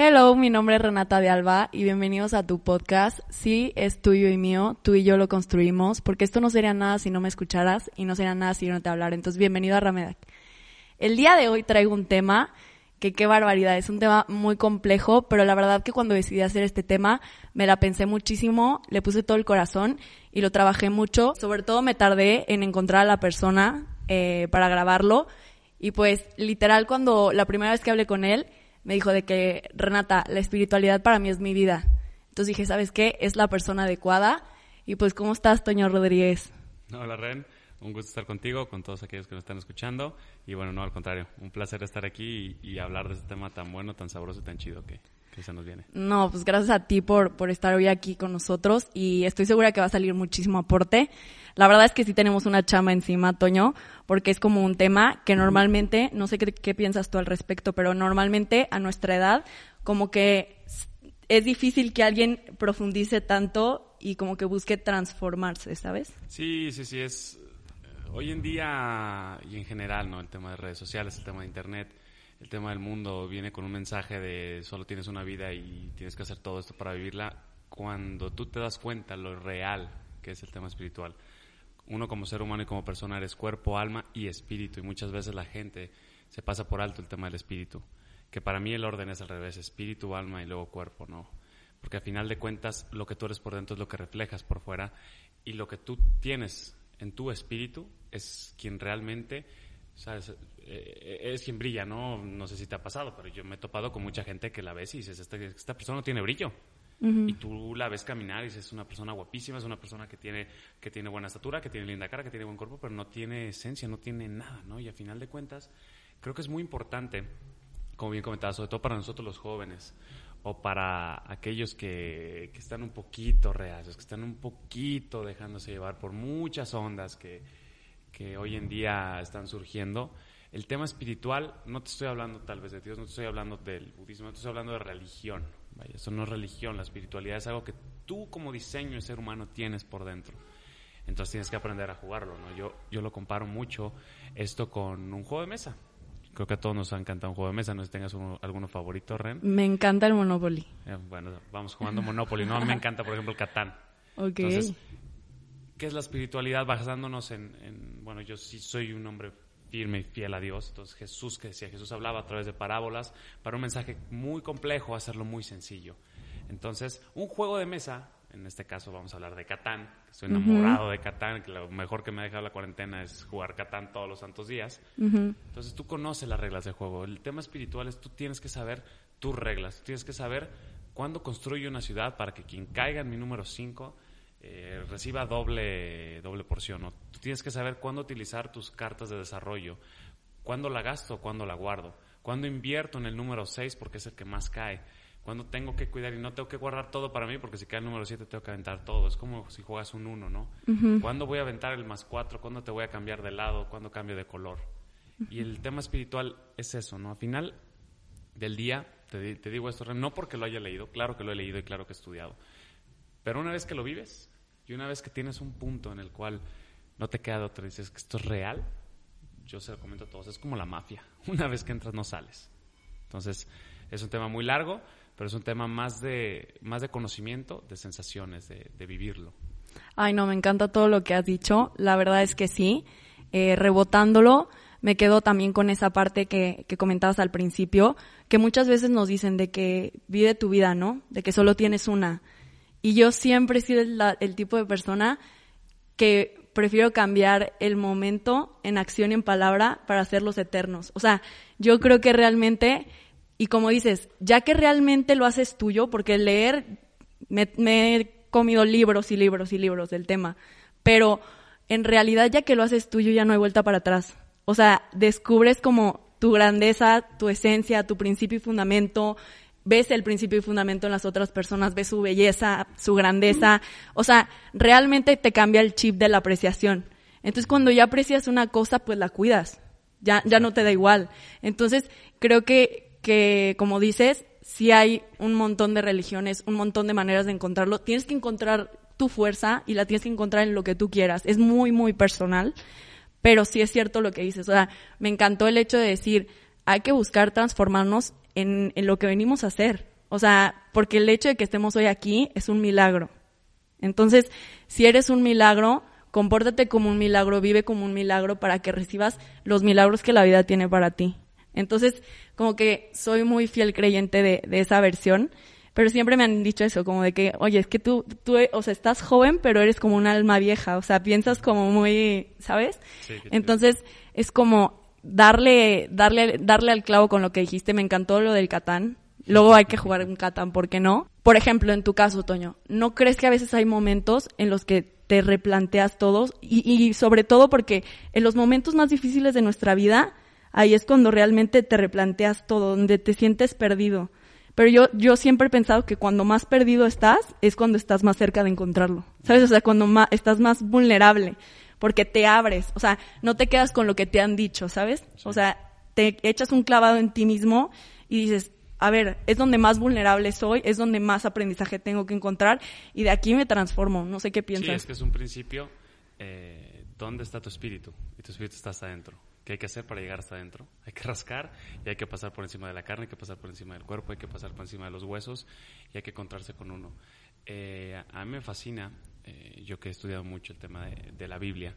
Hello, mi nombre es Renata de Alba y bienvenidos a tu podcast. Sí, es tuyo y mío, tú y yo lo construimos, porque esto no sería nada si no me escucharas y no sería nada si yo no te hablara. Entonces, bienvenido a Ramedac. El día de hoy traigo un tema que qué barbaridad, es un tema muy complejo, pero la verdad que cuando decidí hacer este tema me la pensé muchísimo, le puse todo el corazón y lo trabajé mucho. Sobre todo me tardé en encontrar a la persona eh, para grabarlo y pues literal cuando la primera vez que hablé con él me dijo de que, Renata, la espiritualidad para mí es mi vida. Entonces dije, ¿sabes qué? Es la persona adecuada. Y pues, ¿cómo estás, Toño Rodríguez? Hola, Ren. Un gusto estar contigo, con todos aquellos que nos están escuchando. Y bueno, no, al contrario, un placer estar aquí y, hablar de este tema tan bueno, tan sabroso y tan chido que, que se nos viene. No, pues gracias a ti por, por estar hoy aquí con nosotros y estoy segura que va a salir muchísimo aporte. La verdad es que sí tenemos una chama encima, Toño, porque es como un tema que normalmente, no sé qué, piensas tú al respecto, pero normalmente a nuestra edad, como que es difícil que alguien profundice tanto y como que busque transformarse, ¿sabes? Sí, sí, sí, es eh, hoy en día y en general, ¿no? El tema de redes sociales, el tema de internet, el tema del mundo viene con un mensaje de solo tienes una vida y tienes que hacer todo esto para vivirla. Cuando tú te das cuenta lo real que es el tema espiritual, uno como ser humano y como persona eres cuerpo, alma y espíritu. Y muchas veces la gente se pasa por alto el tema del espíritu. Que para mí el orden es al revés, espíritu, alma y luego cuerpo, no. Porque al final de cuentas lo que tú eres por dentro es lo que reflejas por fuera y lo que tú tienes en tu espíritu es quien realmente, ¿sabes? Eh, es quien brilla, ¿no? No sé si te ha pasado, pero yo me he topado con mucha gente que la ves y dices, esta, esta persona no tiene brillo y tú la ves caminar y dices, es una persona guapísima, es una persona que tiene, que tiene buena estatura, que tiene linda cara, que tiene buen cuerpo, pero no tiene esencia, no tiene nada, ¿no? Y a final de cuentas, creo que es muy importante, como bien comentaba, sobre todo para nosotros los jóvenes, o para aquellos que, que están un poquito reacios, que están un poquito dejándose llevar por muchas ondas que, que hoy en día están surgiendo. El tema espiritual, no te estoy hablando tal vez de Dios, no te estoy hablando del budismo, no te estoy hablando de religión, Vaya, eso no es religión, la espiritualidad es algo que tú como diseño de ser humano tienes por dentro. Entonces tienes que aprender a jugarlo, ¿no? Yo, yo lo comparo mucho esto con un juego de mesa. Creo que a todos nos ha encantado un juego de mesa. No sé si tengas alguno favorito, Ren. Me encanta el Monopoly. Eh, bueno, vamos jugando Monopoly, ¿no? Me encanta, por ejemplo, el Catán. Ok. Entonces, ¿qué es la espiritualidad? Basándonos en, en, bueno, yo sí soy un hombre firme y fiel a Dios. Entonces Jesús, que decía, Jesús hablaba a través de parábolas para un mensaje muy complejo, hacerlo muy sencillo. Entonces, un juego de mesa, en este caso vamos a hablar de Catán, estoy enamorado de Catán, que lo mejor que me ha dejado la cuarentena es jugar Catán todos los santos días. Entonces tú conoces las reglas del juego. El tema espiritual es tú tienes que saber tus reglas, tú tienes que saber cuándo construye una ciudad para que quien caiga en mi número 5 eh, reciba doble, doble porción. Tú tienes que saber cuándo utilizar tus cartas de desarrollo, cuándo la gasto, cuándo la guardo, cuándo invierto en el número 6 porque es el que más cae, cuándo tengo que cuidar y no tengo que guardar todo para mí porque si cae el número 7 tengo que aventar todo. Es como si juegas un 1, ¿no? ¿Cuándo voy a aventar el más 4? ¿Cuándo te voy a cambiar de lado? ¿Cuándo cambio de color? Y el tema espiritual es eso, ¿no? Al final del día, te, te digo esto, no porque lo haya leído, claro que lo he leído y claro que he estudiado, pero una vez que lo vives y una vez que tienes un punto en el cual no te queda otra, dices que esto es real, yo se lo comento a todos, es como la mafia. Una vez que entras no sales. Entonces, es un tema muy largo, pero es un tema más de, más de conocimiento, de sensaciones, de, vivirlo. Ay, no, me encanta todo lo que has dicho. La verdad es que sí. Eh, rebotándolo, me quedo también con esa parte que, que, comentabas al principio, que muchas veces nos dicen de que vive tu vida, ¿no? De que solo tienes una. Y yo siempre he sido el, tipo de persona que prefiero cambiar el momento en acción y en palabra para hacerlos eternos. O sea, yo creo que realmente, y como dices, ya que realmente lo haces tuyo, porque leer, me, me he comido libros y libros y libros del tema, pero en realidad ya que lo haces tuyo ya no hay vuelta para atrás. O sea, descubres como tu grandeza, tu esencia, tu principio y fundamento, ves el principio y fundamento en las otras personas, ves su belleza, su grandeza, o sea, realmente te cambia el chip de la apreciación. Entonces, cuando ya aprecias una cosa, pues la cuidas, ya, ya no te da igual. Entonces, creo que, que, como dices, si hay un montón de religiones, un montón de maneras de encontrarlo, tienes que encontrar tu fuerza y la tienes que encontrar en lo que tú quieras. Es muy, muy personal, pero sí es cierto lo que dices. O sea, me encantó el hecho de decir, hay que buscar transformarnos en, en lo que venimos a hacer. O sea, porque el hecho de que estemos hoy aquí es un milagro. Entonces, si eres un milagro, compórtate como un milagro, vive como un milagro para que recibas los milagros que la vida tiene para ti. Entonces, como que soy muy fiel creyente de, de esa versión, pero siempre me han dicho eso, como de que, oye, es que tú, tú, o sea, estás joven, pero eres como un alma vieja, o sea, piensas como muy, ¿sabes? Entonces, es como darle, darle, darle al clavo con lo que dijiste, me encantó lo del Catán, Luego hay que jugar un Catán, ¿por qué no? Por ejemplo, en tu caso, Toño, ¿no crees que a veces hay momentos en los que te replanteas todos? Y, y sobre todo porque en los momentos más difíciles de nuestra vida, ahí es cuando realmente te replanteas todo, donde te sientes perdido. Pero yo, yo siempre he pensado que cuando más perdido estás, es cuando estás más cerca de encontrarlo. ¿Sabes? O sea, cuando más, estás más vulnerable, porque te abres, o sea, no te quedas con lo que te han dicho, ¿sabes? O sea, te echas un clavado en ti mismo y dices, a ver, es donde más vulnerable soy, es donde más aprendizaje tengo que encontrar y de aquí me transformo. No sé qué piensas. Sí, es que es un principio, eh, ¿dónde está tu espíritu? Y tu espíritu está hasta adentro. ¿Qué hay que hacer para llegar hasta adentro? Hay que rascar y hay que pasar por encima de la carne, hay que pasar por encima del cuerpo, hay que pasar por encima de los huesos y hay que encontrarse con uno. Eh, a mí me fascina, eh, yo que he estudiado mucho el tema de, la Biblia,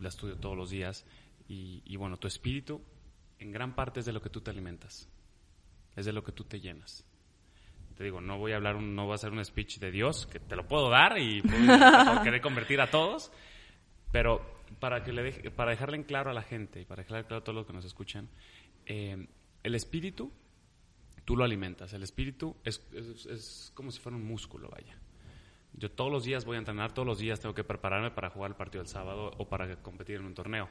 la estudio todos los días y, y bueno, tu espíritu en gran parte es de lo que tú te alimentas es de lo que tú te llenas. Te digo, no voy a hablar, no voy a hacer un speech de Dios, que te lo puedo dar y puedo querer convertir a todos, pero para, que le deje, para dejarle en claro a la gente y para dejarle claro a todos los que nos escuchan, eh, el espíritu, tú lo alimentas. El espíritu es, es, como si fuera un músculo, vaya. Yo todos los días voy a entrenar, todos los días tengo que prepararme para jugar el partido del sábado o para competir en un torneo.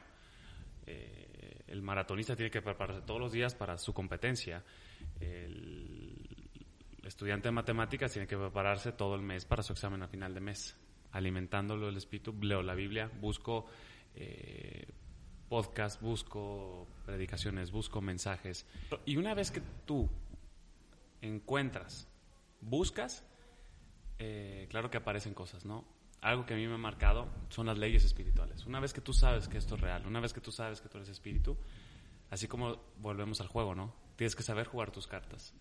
Eh, el maratonista tiene que prepararse todos los días para su competencia el estudiante de matemáticas tiene que prepararse todo el mes para su examen a final de mes, alimentándolo el espíritu. Leo la Biblia, busco eh, podcast, busco predicaciones, busco mensajes. Y una vez que tú encuentras, buscas, eh, claro que aparecen cosas, ¿no? Algo que a mí me ha marcado son las leyes espirituales. Una vez que tú sabes que esto es real, una vez que tú sabes que tú eres espíritu, así como volvemos al juego, ¿no? Tienes que saber jugar tus cartas.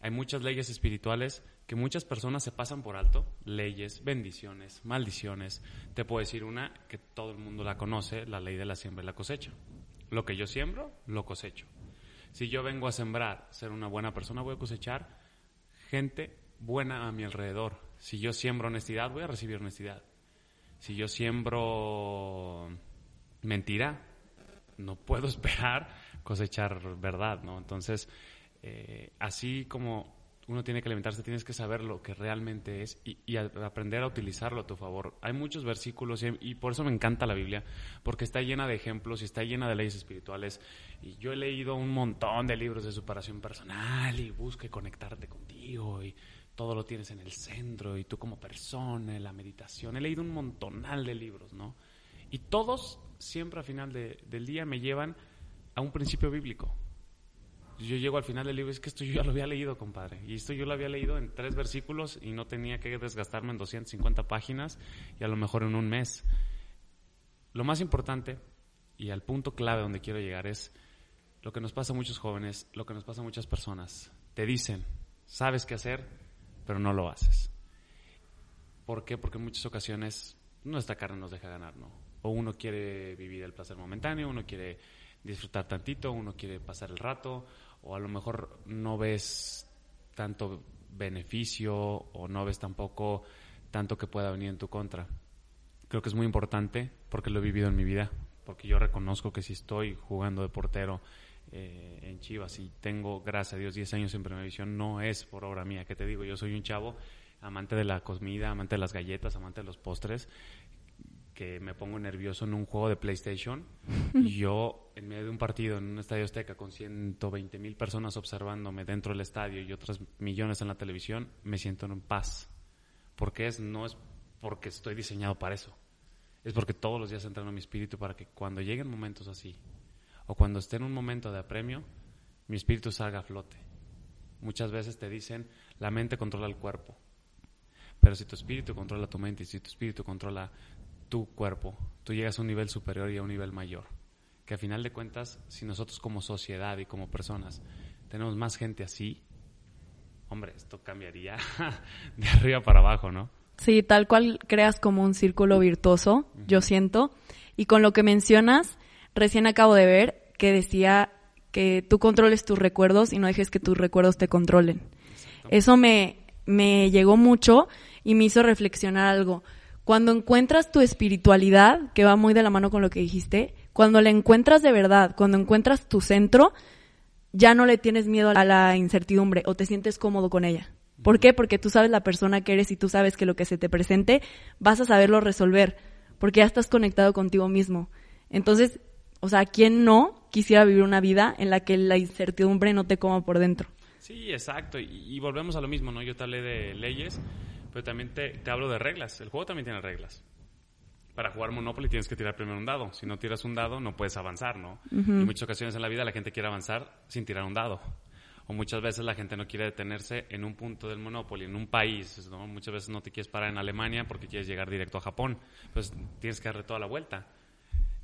Hay muchas leyes espirituales que muchas personas se pasan por alto. Leyes, bendiciones, maldiciones. Te puedo decir una que todo el mundo la conoce, la ley de la siembra y la cosecha. Lo que yo siembro, lo cosecho. Si yo vengo a sembrar, ser una buena persona, voy a cosechar gente buena a mi alrededor. Si yo siembro honestidad, voy a recibir honestidad. Si yo siembro mentira, no puedo esperar cosechar verdad, ¿no? Entonces, eh, así como uno tiene que alimentarse, tienes que saber lo que realmente es y, aprender a utilizarlo a tu favor. Hay muchos versículos y, por eso me encanta la Biblia, porque está llena de ejemplos y está llena de leyes espirituales. Y yo he leído un montón de libros de superación personal y busque conectarte contigo y todo lo tienes en el centro y tú como persona, la meditación. He leído un montonal de libros, ¿no? Y todos siempre al final del día me llevan a un principio bíblico. Yo llego al final del libro, es que esto yo ya lo había leído, compadre. Y esto yo lo había leído en tres versículos y no tenía que desgastarme en 250 páginas y a lo mejor en un mes. Lo más importante y al punto clave donde quiero llegar es lo que nos pasa a muchos jóvenes, lo que nos pasa a muchas personas. Te dicen, sabes qué hacer, pero no lo haces. ¿Por qué? Porque en muchas ocasiones nuestra carne nos deja ganar, ¿no? O uno quiere vivir el placer momentáneo, uno quiere disfrutar tantito, uno quiere pasar el rato, o a lo mejor no ves tanto beneficio o no ves tampoco tanto que pueda venir en tu contra. Creo que es muy importante porque lo he vivido en mi vida, porque yo reconozco que si estoy jugando de portero eh, en Chivas y tengo, gracias a Dios, 10 años en Primera División, no es por obra mía, que te digo, yo soy un chavo amante de la comida, amante de las galletas, amante de los postres, que me pongo nervioso en un juego de PlayStation y yo en medio de un partido en un estadio Azteca con 120 mil personas observándome dentro del estadio y otras millones en la televisión, me siento en paz. Porque es, no es porque estoy diseñado para eso. Es porque todos los días entreno mi espíritu para que cuando lleguen momentos así o cuando esté en un momento de apremio, mi espíritu salga a flote. Muchas veces te dicen, la mente controla el cuerpo. Pero si tu espíritu controla tu mente y si tu espíritu controla tu cuerpo, tú llegas a un nivel superior y a un nivel mayor. Que a final de cuentas, si nosotros como sociedad y como personas tenemos más gente así, hombre, esto cambiaría de arriba para abajo, ¿no? Sí, tal cual creas como un círculo virtuoso, yo siento. Y con lo que mencionas, recién acabo de ver que decía que tú controles tus recuerdos y no dejes que tus recuerdos te controlen. Eso me, me llegó mucho y me hizo reflexionar algo. Cuando encuentras tu espiritualidad, que va muy de la mano con lo que dijiste, cuando la encuentras de verdad, cuando encuentras tu centro, ya no le tienes miedo a la incertidumbre o te sientes cómodo con ella. ¿Por qué? Porque tú sabes la persona que eres y tú sabes que lo que se te presente vas a saberlo resolver, porque ya estás conectado contigo mismo. Entonces, o sea, ¿quién no quisiera vivir una vida en la que la incertidumbre no te coma por dentro? Sí, exacto. Y, volvemos a lo mismo, ¿no? Yo te hablé de leyes, pero también te, te hablo de reglas. El juego también tiene reglas para jugar Monopoly tienes que tirar primero un dado. Si no tiras un dado, no puedes avanzar, ¿no? Y muchas ocasiones en la vida la gente quiere avanzar sin tirar un dado. O muchas veces la gente no quiere detenerse en un punto del Monopoly, en un país, ¿no? Muchas veces no te quieres parar en Alemania porque quieres llegar directo a Japón. Pues tienes que darle toda la vuelta.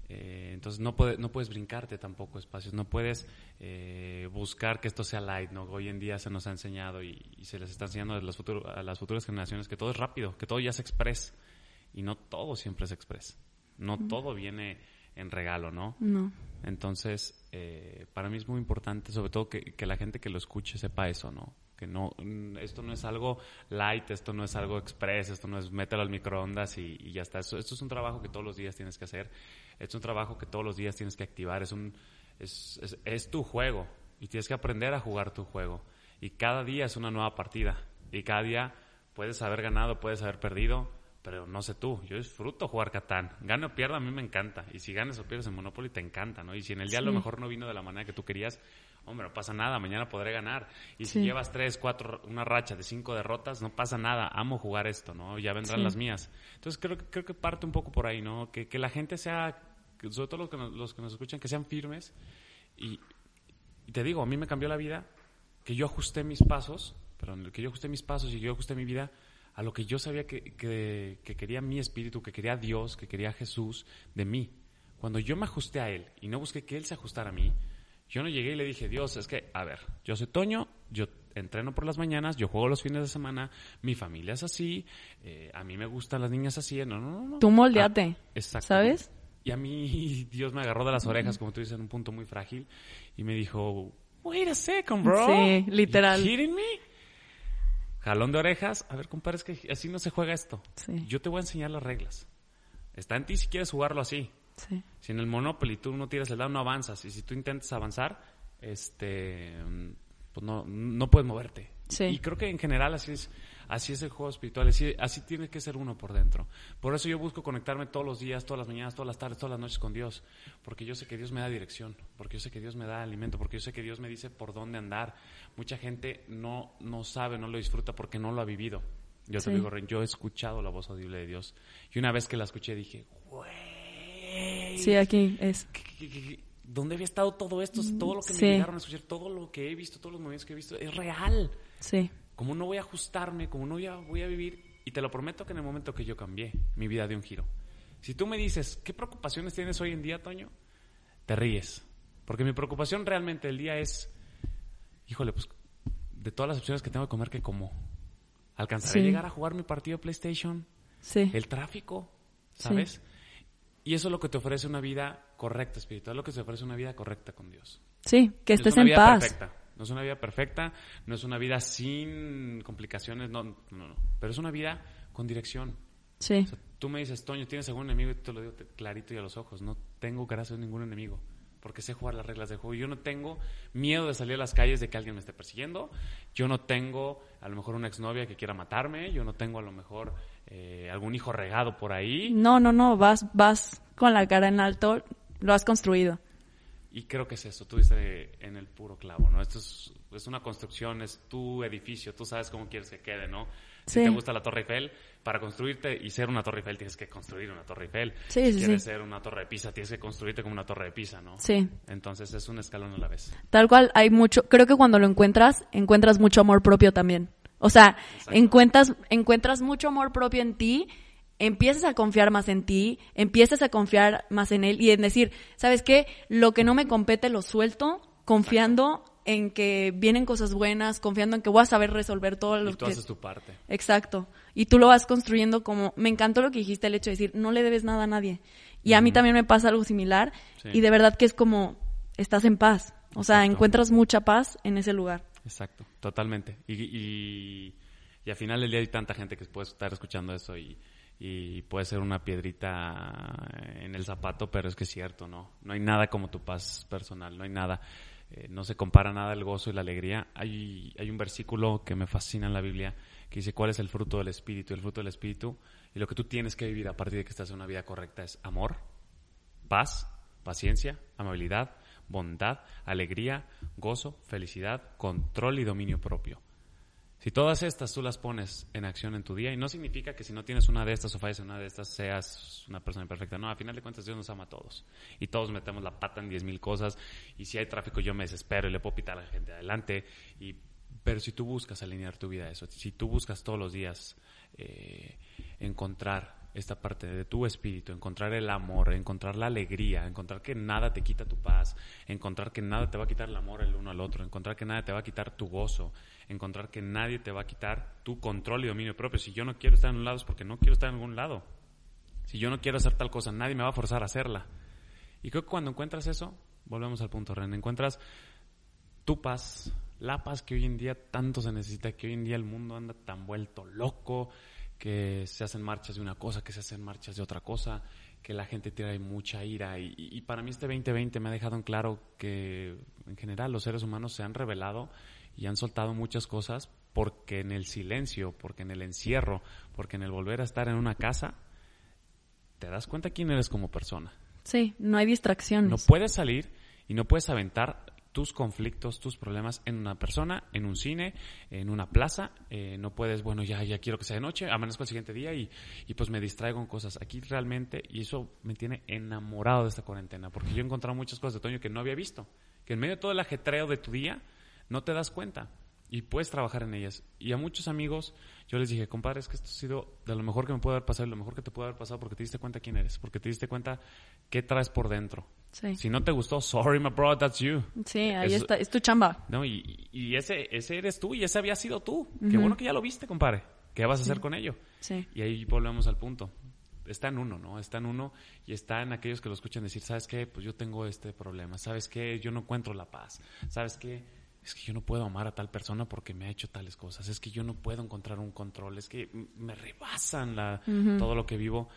Eh, entonces no, puede, no puedes brincarte tampoco espacios, no puedes eh, buscar que esto sea light, ¿no? Hoy en día se nos ha enseñado y, se les está enseñando a las, a las futuras generaciones que todo es rápido, que todo ya es express y no todo siempre es express. No todo viene en regalo, ¿no? No. Entonces, eh, para mí es muy importante, sobre todo que, la gente que lo escuche sepa eso, ¿no? Que no, esto no es algo light, esto no es algo express, esto no es mételo al microondas y, ya está. Esto, esto, es un trabajo que todos los días tienes que hacer, es un trabajo que todos los días tienes que activar, es un, es, es, es tu juego y tienes que aprender a jugar tu juego. Y cada día es una nueva partida y cada día puedes haber ganado, puedes haber perdido, pero no sé tú, yo disfruto jugar Catán. Gane o pierda, a mí me encanta. Y si ganas o pierdes en Monopoly, te encanta, ¿no? Y si en el día a lo mejor no vino de la manera que tú querías, hombre, no pasa nada, mañana podré ganar. Y si llevas tres, cuatro, una racha de cinco derrotas, no pasa nada, amo jugar esto, ¿no? Ya vendrán las mías. Entonces creo, creo que parte un poco por ahí, ¿no? Que, que la gente sea, sobre todo los que, nos, los que nos escuchan, que sean firmes. Y, y te digo, a mí me cambió la vida, que yo ajusté mis pasos, perdón, que yo ajusté mis pasos y que yo ajusté mi vida a lo que yo sabía que, que, quería mi espíritu, que quería Dios, que quería Jesús de mí. Cuando yo me ajusté a Él y no busqué que Él se ajustara a mí, yo no llegué y le dije, Dios, es que, a ver, yo soy Toño, yo entreno por las mañanas, yo juego los fines de semana, mi familia es así, eh, a mí me gustan las niñas así, no, no, no. Tú moldeate, ah, ¿sabes? Y a mí Dios me agarró de las orejas, como tú dices, en un punto muy frágil, y me dijo, wait a second, bro. Sí, literal. You me? jalón de orejas, a ver, compadre, es que así no se juega esto. Yo te voy a enseñar las reglas. Está en ti si quieres jugarlo así. Si en el Monopoly tú no tiras el dado, no avanzas. Y si tú intentas avanzar, este, pues no, no puedes moverte. Y creo que en general así es, así es el juego espiritual, así, así tiene que ser uno por dentro. Por eso yo busco conectarme todos los días, todas las mañanas, todas las tardes, todas las noches con Dios, porque yo sé que Dios me da dirección, porque yo sé que Dios me da alimento, porque yo sé que Dios me dice por dónde andar. Mucha gente no, no sabe, no lo disfruta porque no lo ha vivido. Yo te digo, yo he escuchado la voz audible de Dios. Y una vez que la escuché dije, güey. Sí, aquí es. ¿Dónde había estado todo esto? Todo lo que me llegaron a escuchar, todo lo que he visto, todos los movimientos que he visto, es real. Sí. ¿Cómo no voy a ajustarme? ¿Cómo no voy a, voy a vivir? Y te lo prometo que en el momento que yo cambié, mi vida dio un giro. Si tú me dices, ¿qué preocupaciones tienes hoy en día, Toño? Te ríes. Porque mi preocupación realmente el día es, híjole, pues de todas las opciones que tengo de comer, ¿qué como? ¿Alcanzaré a llegar a jugar mi partido de PlayStation? Sí. El tráfico, ¿sabes? Y eso es lo que te ofrece una vida correcta espiritual, lo que te ofrece una vida correcta con Dios. Sí, que estés en paz. Perfecta. No es una vida perfecta, no es una vida sin complicaciones, no, no, no. Pero es una vida con dirección. Sí. tú me dices, Toño, ¿tienes algún enemigo? Y te lo digo clarito y a los ojos. No tengo, gracias ningún enemigo. Porque sé jugar las reglas del juego. Yo no tengo miedo de salir a las calles de que alguien me esté persiguiendo. Yo no tengo a lo mejor una exnovia que quiera matarme. Yo no tengo a lo mejor eh, algún hijo regado por ahí. No, no, no. Vas, vas con la cara en alto. Lo has construido. Y creo que es eso, tú dices en el puro clavo, ¿no? Esto es, es, una construcción, es tu edificio, tú sabes cómo quieres que quede, ¿no? Si te gusta la Torre Eiffel, para construirte y ser una Torre Eiffel tienes que construir una Torre Eiffel. Sí, si quieres ser una Torre de Pisa, tienes que construirte como una Torre de Pisa, ¿no? Sí. Entonces es un escalón a la vez. Tal cual, hay mucho, creo que cuando lo encuentras, encuentras mucho amor propio también. O sea, encuentras, encuentras mucho amor propio en ti empiezas a confiar más en ti, empiezas a confiar más en él y en decir, ¿sabes qué? Lo que no me compete lo suelto confiando en que vienen cosas buenas, confiando en que voy a saber resolver todo lo y tú que... haces tu parte. Exacto. Y tú lo vas construyendo como... Me encantó lo que dijiste, el hecho de decir, no le debes nada a nadie. Y a mí también me pasa algo similar. Sí. Y de verdad que es como, estás en paz. O sea, Exacto. encuentras mucha paz en ese lugar. Exacto, totalmente. Y, y, al final del día hay tanta gente que puede estar escuchando eso y, y puede ser una piedrita en el zapato, pero es que es cierto, ¿no? No hay nada como tu paz personal, no hay nada. Eh, no se compara nada el gozo y la alegría. Hay, hay un versículo que me fascina en la Biblia que dice cuál es el fruto del Espíritu. El fruto del Espíritu y lo que tú tienes que vivir a partir de que estás en una vida correcta es amor, paz, paciencia, amabilidad, bondad, alegría, gozo, felicidad, control y dominio propio. Si todas estas tú las pones en acción en tu día, y no significa que si no tienes una de estas o fallas en una de estas seas una persona imperfecta, no, a final de cuentas Dios nos ama a todos. Y todos metemos la pata en diez mil cosas, y si hay tráfico yo me desespero y le puedo pitar a la gente adelante, y, pero si tú buscas alinear tu vida a eso, si tú buscas todos los días eh, encontrar esta parte de tu espíritu, encontrar el amor, encontrar la alegría, encontrar que nada te quita tu paz, encontrar que nada te va a quitar el amor el uno al otro, encontrar que nada te va a quitar tu gozo, encontrar que nadie te va a quitar tu control y dominio propio. Si yo no quiero estar en un lado es porque no quiero estar en algún lado. Si yo no quiero hacer tal cosa, nadie me va a forzar a hacerla. Y creo que cuando encuentras eso, volvemos al punto, Ren, encuentras tu paz, la paz que hoy en día tanto se necesita, que hoy en día el mundo anda tan vuelto loco, que se hacen marchas de una cosa, que se hacen marchas de otra cosa, que la gente tiene mucha ira. Y, y, para mí este 2020 me ha dejado en claro que en general los seres humanos se han revelado y han soltado muchas cosas porque en el silencio, porque en el encierro, porque en el volver a estar en una casa, te das cuenta quién eres como persona. Sí, no hay distracciones. No puedes salir y no puedes aventar tus conflictos, tus problemas en una persona, en un cine, en una plaza. Eh, no puedes, bueno, ya, ya quiero que sea de noche, amanezco el siguiente día y, y pues me distraigo en cosas. Aquí realmente, y eso me tiene enamorado de esta cuarentena, porque yo he encontrado muchas cosas de Toño que no había visto. Que en medio de todo el ajetreo de tu día, no te das cuenta y puedes trabajar en ellas. Y a muchos amigos yo les dije, compadre, es que esto ha sido de lo mejor que me puede haber pasado y lo mejor que te puede haber pasado porque te diste cuenta quién eres, porque te diste cuenta qué traes por dentro. Sí. Si no te gustó, sorry, my bro, that's you. Sí, ahí está, es tu chamba. No, y, y ese, ese eres tú y ese había sido tú. Qué bueno que ya lo viste, compadre. ¿Qué vas a hacer con ello? Sí. Y ahí volvemos al punto. Está en uno, ¿no? Está en uno y está en aquellos que lo escuchan decir, ¿sabes qué? Pues yo tengo este problema. ¿Sabes qué? Yo no encuentro la paz. ¿Sabes qué? Es que yo no puedo amar a tal persona porque me ha hecho tales cosas. Es que yo no puedo encontrar un control. Es que me rebasan la, todo lo que vivo.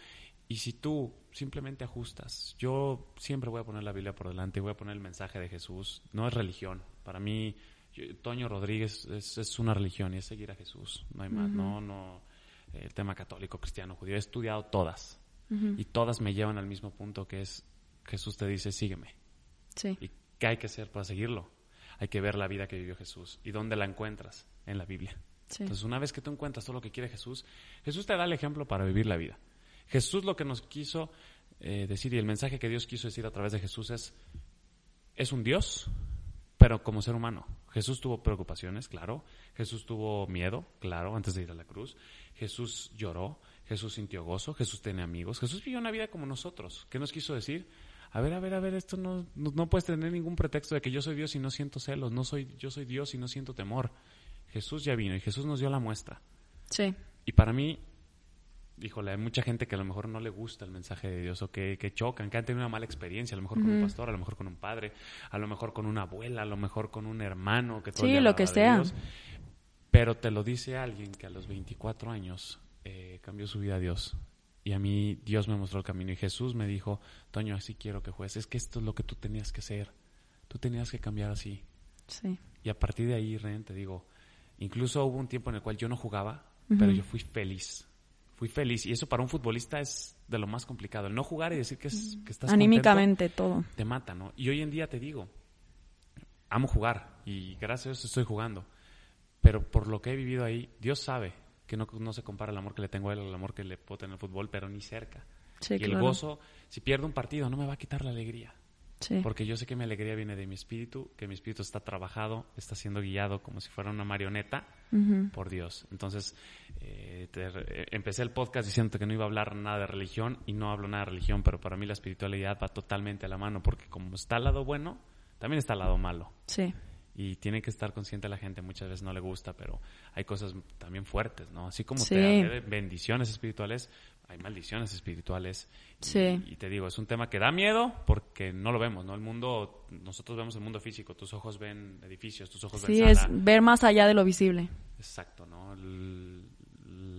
Y si tú simplemente ajustas, yo siempre voy a poner la Biblia por delante, voy a poner el mensaje de Jesús. No es religión. Para mí, yo- Toño Rodríguez es, es una religión y es seguir a Jesús. No hay más. No, no. El tema católico, cristiano, judío. He estudiado todas. Y todas me llevan al mismo punto que es Jesús te dice, sígueme. Sí. ¿Y qué hay que hacer para seguirlo? Hay que ver la vida que vivió Jesús. ¿Y dónde la encuentras? En la Biblia. Sí. Entonces, una vez que tú encuentras todo lo que quiere Jesús, Jesús te da el ejemplo para vivir la vida. Jesús lo que nos quiso eh, decir y el mensaje que Dios quiso decir a través de Jesús es, es un Dios, pero como ser humano. Jesús tuvo preocupaciones, claro. Jesús tuvo miedo, claro, antes de ir a la cruz. Jesús lloró, Jesús sintió gozo, Jesús tiene amigos. Jesús vivió una vida como nosotros. ¿Qué nos quiso decir? A ver, a ver, a ver, esto no, no, no puedes tener ningún pretexto de que yo soy Dios y no siento celos, no soy, yo soy Dios y no siento temor. Jesús ya vino y Jesús nos dio la muestra. Sí. Y para mí, híjole, hay mucha gente que a lo mejor no le gusta el mensaje de Dios o que, que chocan, que han tenido una mala experiencia, a lo mejor con un pastor, a lo mejor con un padre, a lo mejor con una abuela, a lo mejor con un hermano que todo Sí, lo que sea. Dios. Pero te lo dice alguien que a los 24 años eh, cambió su vida a Dios. Y a mí Dios me mostró el camino y Jesús me dijo, Toño, así quiero que juegues. Es que esto es lo que tú tenías que hacer. Tú tenías que cambiar así. Sí. Y a partir de ahí, Ren, te digo, incluso hubo un tiempo en el cual yo no jugaba, pero yo fui feliz. Fui feliz. Y eso para un futbolista es de lo más complicado. El no jugar y decir que, es, que estás contento, Anímicamente todo. te mata, ¿no? Y hoy en día te digo, amo jugar y gracias a eso estoy jugando. Pero por lo que he vivido ahí, Dios sabe que no, no se compara el amor que le tengo a él al amor que le puedo tener al fútbol, pero ni cerca. Sí, y el gozo, si pierdo un partido, no me va a quitar la alegría. Sí. Porque yo sé que mi alegría viene de mi espíritu, que mi espíritu está trabajado, está siendo guiado como si fuera una marioneta por Dios. Entonces, eh, te- eh, empecé el podcast diciendo que no iba a hablar nada de religión y no hablo nada de religión, pero para mí la espiritualidad va totalmente a la mano porque como está al lado bueno, también está al lado malo. Sí. Y tiene que estar consciente la gente, muchas veces no le gusta, pero hay cosas también fuertes, ¿no? Así como Sí. te hablé de bendiciones espirituales, hay maldiciones espirituales. Y- Sí. Y, te digo, es un tema que da miedo porque no lo vemos, ¿no? El mundo, nosotros vemos el mundo físico, tus ojos ven edificios, tus ojos Sí, ven es sala. ver más allá de lo visible. Exacto, ¿no?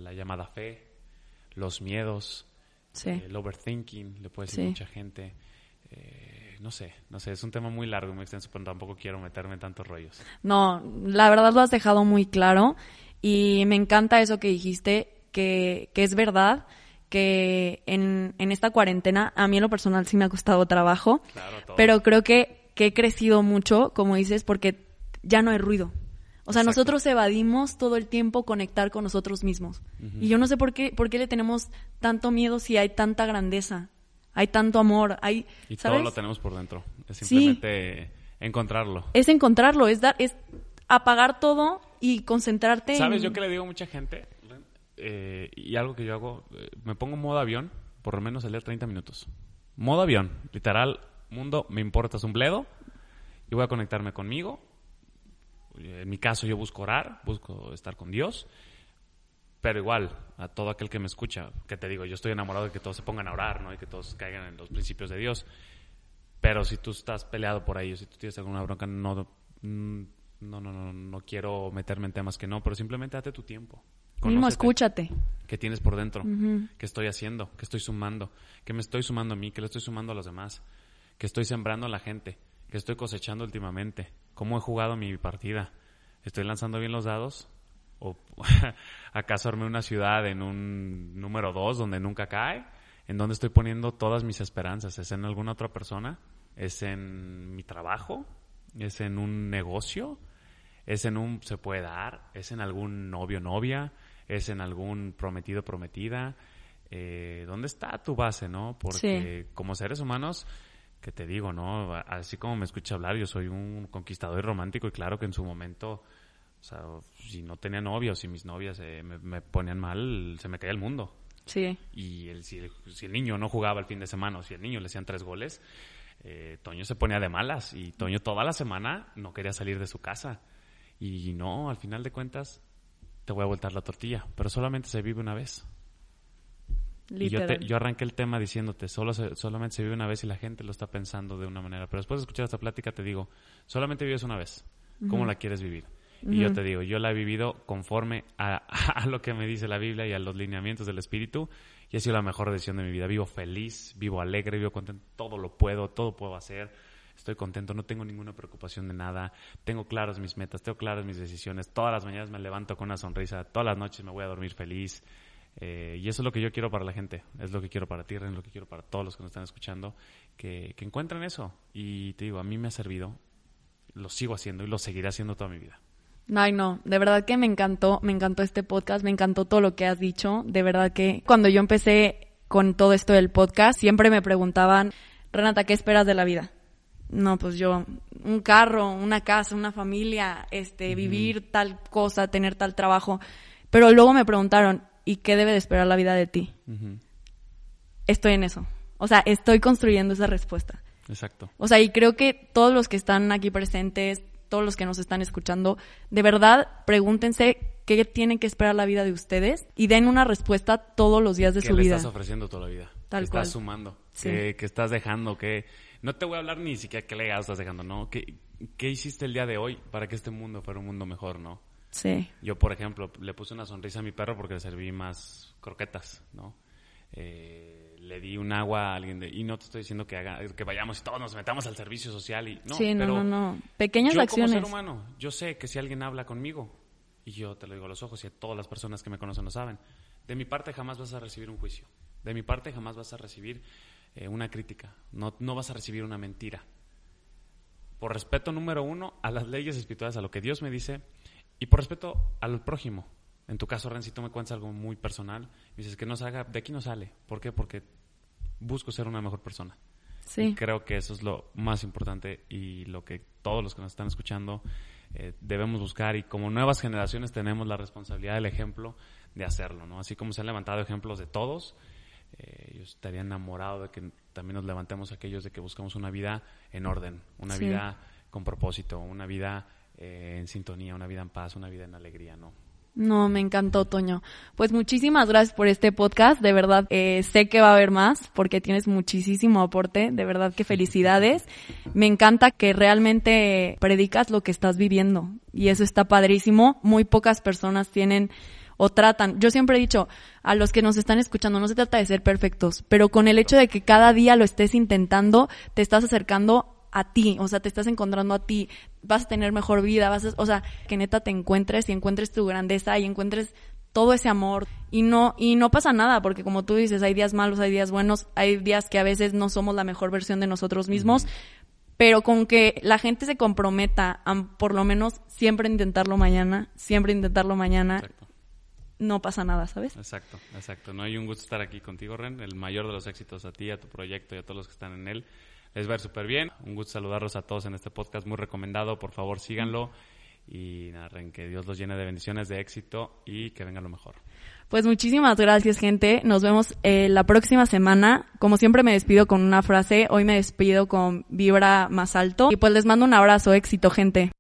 La llamada fe, los miedos, Sí. el overthinking, le puede decir Sí. mucha gente. Eh, no sé, no sé, es un tema muy largo y muy extenso, pero tampoco quiero meterme en tantos rollos. No, la verdad lo has dejado muy claro y me encanta eso que dijiste, que, que es verdad que en, en esta cuarentena a mí en lo personal sí me ha costado trabajo, Claro, pero creo que, que he crecido mucho, como dices, porque ya no hay ruido. O sea, Exacto. nosotros evadimos todo el tiempo conectar con nosotros mismos. Y yo no sé por qué, por qué le tenemos tanto miedo si hay tanta grandeza, hay tanto amor, hay, Y ¿sabes? todo lo tenemos por dentro. Es Sí. simplemente encontrarlo. es encontrarlo, es dar, es apagar todo y concentrarte ¿Sabes? en... Yo que le digo a mucha gente, eh, y algo que yo hago, eh, me pongo modo avión, por lo menos al día 30 minutos. Modo avión, literal, mundo, me importa es un bledo, y voy a conectarme conmigo. En mi caso yo busco orar, busco estar con Dios, pero igual, a todo aquel que me escucha, que te digo, yo estoy enamorado de que todos se pongan a orar, ¿no? Y que todos caigan en los principios de Dios. Pero si tú estás peleado por ahí, o si tú tienes alguna bronca, no, mm, no, no, no, no quiero meterme en temas que no, pero simplemente date tu tiempo. Mismo escúchate. ¿Qué tienes por dentro? ¿Qué estoy haciendo? ¿Qué estoy sumando? ¿Qué me estoy sumando a mí? ¿Qué le estoy sumando a los demás? ¿Qué estoy sembrando a la gente? ¿Qué estoy cosechando últimamente? ¿Cómo he jugado mi partida? ¿Estoy lanzando bien los dados? ¿O acaso armé una ciudad en un número dos donde nunca cae? ¿En dónde estoy poniendo todas mis esperanzas? ¿Es en alguna otra persona? ¿Es en mi trabajo? ¿Es en un negocio? ¿Es en un se puede dar? ¿Es en algún novio novia? ¿Es en algún prometido prometida? Eh, ¿Dónde está tu base, no? Porque como seres humanos, que te digo, ¿no? Así como me escucha hablar, yo soy un conquistador y romántico y claro que en su momento, o sea, si no tenía novios, si mis novias eh, me, me ponían mal, se me caía el mundo. Sí. Y el, si, el, si el niño no jugaba el fin de semana o si el niño le hacían tres goles, eh, Toño se ponía de malas y Toño toda la semana no quería salir de su casa. Y no, al final de cuentas, te voy a voltar la tortilla, pero solamente se vive una vez. Y yo, Literal. te, yo arranqué el tema diciéndote, solo se- solamente se vive una vez y la gente lo está pensando de una manera. Pero después de escuchar esta plática te digo, solamente vives una vez. ¿Cómo la quieres vivir? Y yo te digo, yo la he vivido conforme a, a lo que me dice la Biblia y a los lineamientos del Espíritu. Y ha sido la mejor decisión de mi vida. Vivo feliz, vivo alegre, vivo contento. Todo lo puedo, todo puedo hacer. Estoy contento, no tengo ninguna preocupación de nada. Tengo claras mis metas, tengo claras mis decisiones. Todas las mañanas me levanto con una sonrisa. Todas las noches me voy a dormir feliz. Eh, y eso es lo que yo quiero para la gente, es lo que quiero para ti, es lo que quiero para todos los que nos están escuchando, que, que encuentren eso. Y te digo, a mí me ha servido, lo sigo haciendo y lo seguiré haciendo toda mi vida. Ay, no, de verdad que me encantó, me encantó este podcast, me encantó todo lo que has dicho. De verdad que cuando yo empecé con todo esto del podcast, siempre me preguntaban, Renata, ¿qué esperas de la vida? No, pues yo, un carro, una casa, una familia, este, vivir tal cosa, tener tal trabajo. Pero luego me preguntaron, ¿y qué debe de esperar la vida de ti? Estoy en eso. O sea, estoy construyendo esa respuesta. Exacto. O sea, y creo que todos los que están aquí presentes, todos los que nos están escuchando, de verdad, pregúntense qué tienen que esperar la vida de ustedes y den una respuesta todos los días de ¿Qué su le vida. estás ofreciendo toda la vida? Tal ¿Qué cual. estás sumando? Sí. ¿Qué, qué estás dejando? ¿Qué... No te voy a hablar ni siquiera qué legado estás dejando, ¿no? ¿Qué, ¿Qué hiciste el día de hoy para que este mundo fuera un mundo mejor, no? Sí, Yo, por ejemplo, le puse una sonrisa a mi perro porque le serví más croquetas, ¿no? Eh, le di un agua a alguien de... Y no te estoy diciendo que, haga, que vayamos y todos nos metamos al servicio social y... No, sí, no, pero no, no. Pequeñas yo acciones. como ser humano, yo sé que si alguien habla conmigo, y yo te lo digo a los ojos y a todas las personas que me conocen lo saben, de mi parte jamás vas a recibir un juicio. De mi parte jamás vas a recibir eh, una crítica. No, no vas a recibir una mentira. Por respeto número uno a las leyes espirituales, a lo que Dios me dice, y por respeto al prójimo. En tu caso, Ren, si tú me cuentas algo muy personal, dices que no salga, de aquí no sale. ¿Por qué? Porque busco ser una mejor persona. Y Sí, creo que eso es lo más importante y lo que todos los que nos están escuchando eh, debemos buscar y como nuevas generaciones tenemos la responsabilidad del ejemplo de hacerlo, ¿no? Así como se han levantado ejemplos de todos, eh, yo estaría enamorado de que también nos levantemos aquellos de que buscamos una vida en orden, una Sí. vida con propósito, una vida eh, en sintonía, una vida en paz, una vida en alegría, ¿no? No, me encantó, Toño. Pues muchísimas gracias por este podcast. De verdad, eh, sé que va a haber más porque tienes muchísimo aporte. De verdad que felicidades. Me encanta que realmente predicas lo que estás viviendo y eso está padrísimo. Muy pocas personas tienen o tratan. Yo siempre he dicho a los que nos están escuchando, no se trata de ser perfectos, pero con el hecho de que cada día lo estés intentando, te estás acercando a ti, o sea, te estás encontrando a ti, vas a tener mejor vida, vas a, o sea, que neta te encuentres y encuentres tu grandeza y encuentres todo ese amor y no y no pasa nada porque como tú dices hay días malos hay días buenos hay días que a veces no somos la mejor versión de nosotros mismos pero con que la gente se comprometa a por lo menos siempre intentarlo mañana siempre intentarlo mañana Exacto. no pasa nada sabes Exacto, exacto. No hay un gusto estar aquí contigo, Ren. El mayor de los éxitos a ti, a tu proyecto y a todos los que están en él. Les va a súper bien. Un gusto saludarlos a todos en este podcast muy recomendado. Por favor, síganlo. Y nada, que Dios los llene de bendiciones, de éxito y que venga lo mejor. Pues muchísimas gracias, gente. Nos vemos eh, la próxima semana. Como siempre me despido con una frase. Hoy me despido con vibra más alto. Y pues les mando un abrazo. Éxito, gente.